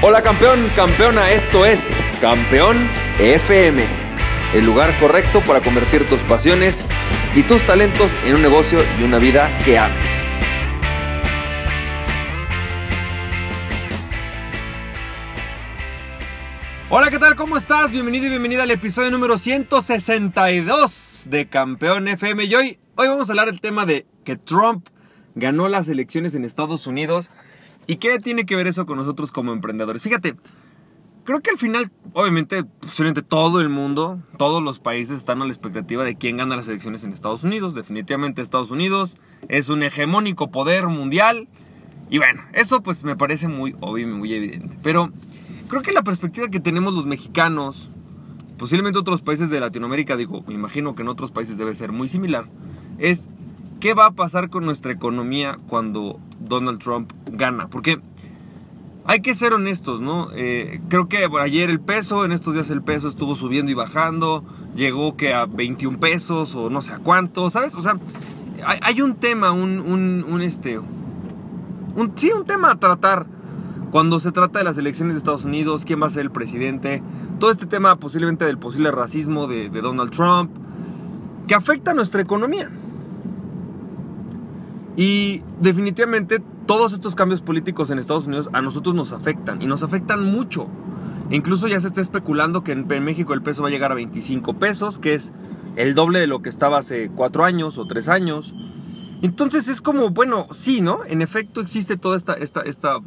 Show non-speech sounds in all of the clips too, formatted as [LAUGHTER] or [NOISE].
Hola campeón, campeona, esto es Campeón FM, el lugar correcto para convertir tus pasiones y tus talentos en un negocio y una vida que ames. Hola, ¿qué tal? ¿Cómo estás? Bienvenido y bienvenida al episodio número 162 de Campeón FM. Y hoy, hoy vamos a hablar del tema de que Trump ganó las elecciones en Estados Unidos ¿Y qué tiene que ver eso con nosotros como emprendedores? Fíjate, creo que al final, obviamente, posiblemente todo el mundo, todos los países están a la expectativa de quién gana las elecciones en Estados Unidos. Definitivamente Estados Unidos es un hegemónico poder mundial. Y bueno, eso pues me parece muy obvio y muy evidente. Pero creo que la perspectiva que tenemos los mexicanos, posiblemente otros países de Latinoamérica, digo, me imagino que en otros países debe ser muy similar, es ¿qué va a pasar con nuestra economía cuando Donald Trump gana? Porque hay que ser honestos, ¿no? Eh, creo que ayer el peso, en estos días el peso estuvo subiendo y bajando, llegó que a 21 pesos o no sé a cuánto, ¿sabes? O sea, hay, un tema, un, un, un este, sí, un tema a tratar cuando se trata de las elecciones de Estados Unidos, quién va a ser el presidente, todo este tema posiblemente del posible racismo de, de Donald Trump, que afecta a nuestra economía. Y definitivamente todos estos cambios políticos en Estados Unidos a nosotros nos afectan y nos afectan mucho. Incluso ya se está especulando que en México el peso va a llegar a 25 pesos, que es el doble de lo que estaba hace 4 años o 3 años. Entonces es como, bueno, sí, ¿no? En efecto existe toda esta, esta, esta,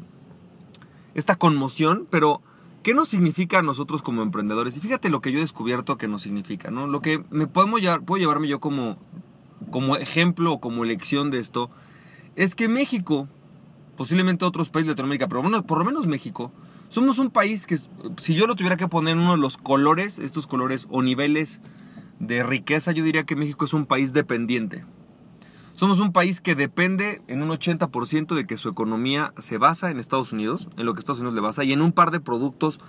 esta conmoción, pero ¿qué nos significa a nosotros como emprendedores? Y fíjate lo que yo he descubierto que nos significa, ¿no? Lo que me podemos llevar, puedo llevarme yo como como ejemplo o como lección de esto, es que México, posiblemente otros países de Latinoamérica, pero bueno, por lo menos México, somos un país que, si yo lo tuviera que poner en uno de los colores, estos colores o niveles de riqueza, yo diría que México es un país dependiente. Somos un país que depende en un 80% de que su economía se basa en Estados Unidos, en lo que Estados Unidos le basa, y en un par de productos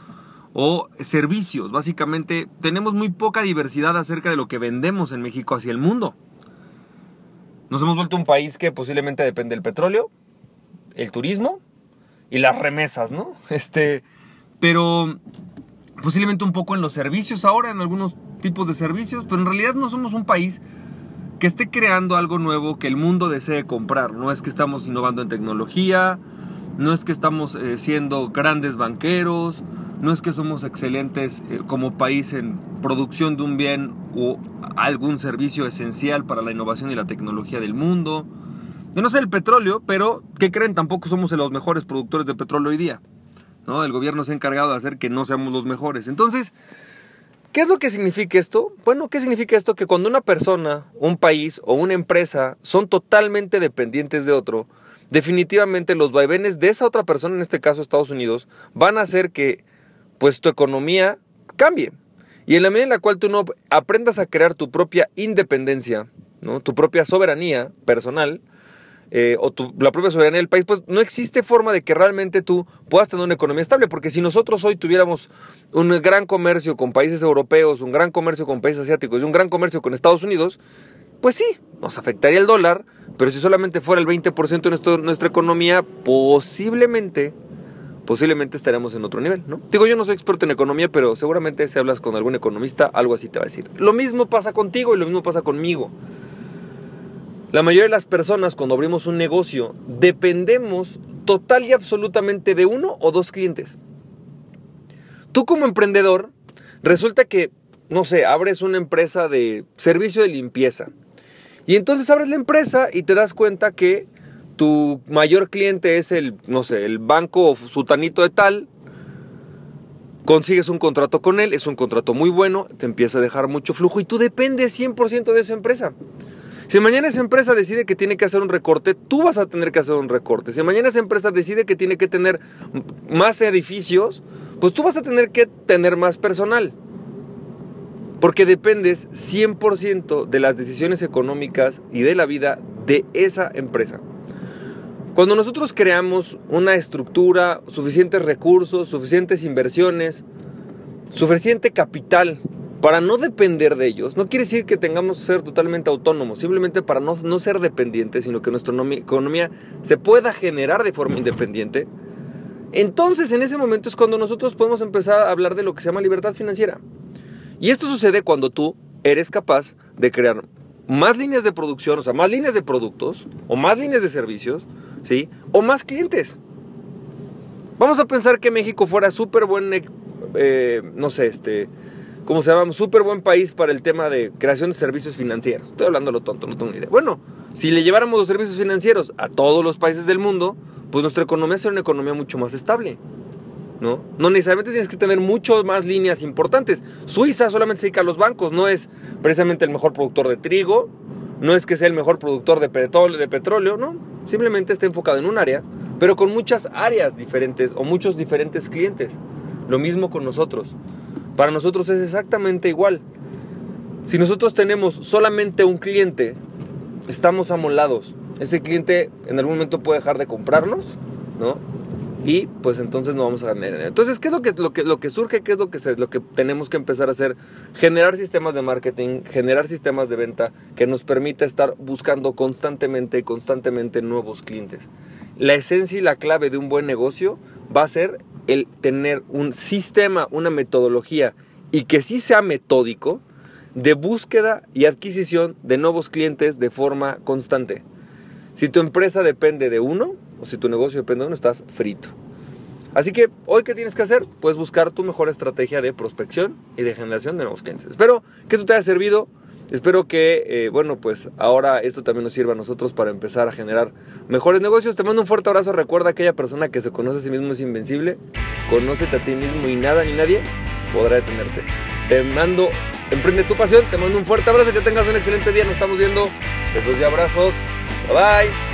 o servicios. Básicamente tenemos muy poca diversidad acerca de lo que vendemos en México hacia el mundo. Nos hemos vuelto un país que posiblemente depende del petróleo, el turismo y las remesas, ¿no? [LAUGHS] Este, pero posiblemente un poco en los servicios ahora, en algunos tipos de servicios, pero en realidad no somos un país que esté creando algo nuevo que el mundo desee comprar. No es que estamos innovando en tecnología, no es que estamos eh, siendo grandes banqueros, no es que somos excelentes eh, como país en producción de un bien o algún servicio esencial para la innovación y la tecnología del mundo. No sé el petróleo, pero ¿qué creen? Tampoco somos los mejores productores de petróleo hoy día. ¿no? El gobierno se ha encargado de hacer que no seamos los mejores. Entonces, ¿qué es lo que significa esto? Bueno, ¿qué significa esto? Que cuando una persona, un país o una empresa son totalmente dependientes de otro, definitivamente los vaivenes de esa otra persona, en este caso Estados Unidos, van a hacer que pues tu economía cambie. Y en la medida en la cual tú no aprendas a crear tu propia independencia, ¿no? tu propia soberanía personal, eh, o la propia soberanía del país, pues no existe forma de que realmente tú puedas tener una economía estable, porque si nosotros hoy tuviéramos un gran comercio con países europeos, un gran comercio con países asiáticos y un gran comercio con Estados Unidos, pues sí, nos afectaría el dólar, pero si solamente fuera el 20% de nuestra economía, posiblemente posiblemente estaremos en otro nivel, ¿no? Digo, yo no soy experto en economía, pero seguramente si hablas con algún economista, algo así te va a decir. Lo mismo pasa contigo y lo mismo pasa conmigo. La mayoría de las personas cuando abrimos un negocio dependemos total y absolutamente de uno o dos clientes. Tú como emprendedor, resulta que, no sé, abres una empresa de servicio de limpieza. Y entonces abres la empresa y te das cuenta que tu mayor cliente es el, no sé, el banco sutanito de tal, consigues un contrato con él, es un contrato muy bueno, te empieza a dejar mucho flujo y tú dependes 100% de esa empresa. Si mañana esa empresa decide que tiene que hacer un recorte, tú vas a tener que hacer un recorte. Si mañana esa empresa decide que tiene que tener más edificios, pues tú vas a tener que tener más personal. Porque dependes 100% de las decisiones económicas y de la vida de esa empresa. Cuando nosotros creamos una estructura, suficientes recursos, suficientes inversiones, suficiente capital para no depender de ellos, no quiere decir que tengamos que ser totalmente autónomos, simplemente para no, no ser dependientes, sino que nuestra economía se pueda generar de forma independiente. entonces en ese momento es cuando nosotros podemos empezar a hablar de lo que se llama libertad financiera. Y esto sucede cuando tú eres capaz de crear más líneas de producción, o sea, más líneas de productos, o más líneas de servicios, ¿sí? O más clientes. Vamos a pensar que México fuera súper buen, eh, no sé, este, ¿cómo se llama? Súper buen país para el tema de creación de servicios financieros. Estoy hablando lo tonto, no tengo ni idea. Bueno, si le lleváramos los servicios financieros a todos los países del mundo, pues nuestra economía sería una economía mucho más estable. ¿no? No necesariamente tienes que tener muchas más líneas importantes. Suiza solamente se dedica a los bancos, no es precisamente el mejor productor de trigo, no es que sea el mejor productor de petróleo, de petróleo, no, simplemente está enfocado en un área, pero con muchas áreas diferentes o muchos diferentes clientes. Lo mismo con nosotros. Para nosotros es exactamente igual. Si nosotros tenemos solamente un cliente, estamos amolados. Ese cliente en algún momento puede dejar de comprarnos, ¿no? y pues entonces no vamos a ganar. Entonces, ¿qué es lo que, lo que, lo que surge? ¿Qué es lo que, lo que tenemos que empezar a hacer? Generar sistemas de marketing, generar sistemas de venta que nos permita estar buscando constantemente, constantemente nuevos clientes. La esencia y la clave de un buen negocio va a ser el tener un sistema, una metodología y que sí sea metódico de búsqueda y adquisición de nuevos clientes de forma constante. Si tu empresa depende de uno, o si tu negocio depende de uno, estás frito. Así que hoy, ¿qué tienes que hacer? Puedes buscar tu mejor estrategia de prospección y de generación de nuevos clientes. Espero que esto te haya servido. Espero que, eh, bueno, pues ahora esto también nos sirva a nosotros para empezar a generar mejores negocios. Te mando un fuerte abrazo. Recuerda, aquella persona que se conoce a sí mismo es invencible. Conócete a ti mismo y nada ni nadie podrá detenerte. Te mando, emprende tu pasión. Te mando un fuerte abrazo. Que tengas un excelente día. Nos estamos viendo. Besos y abrazos. Bye bye.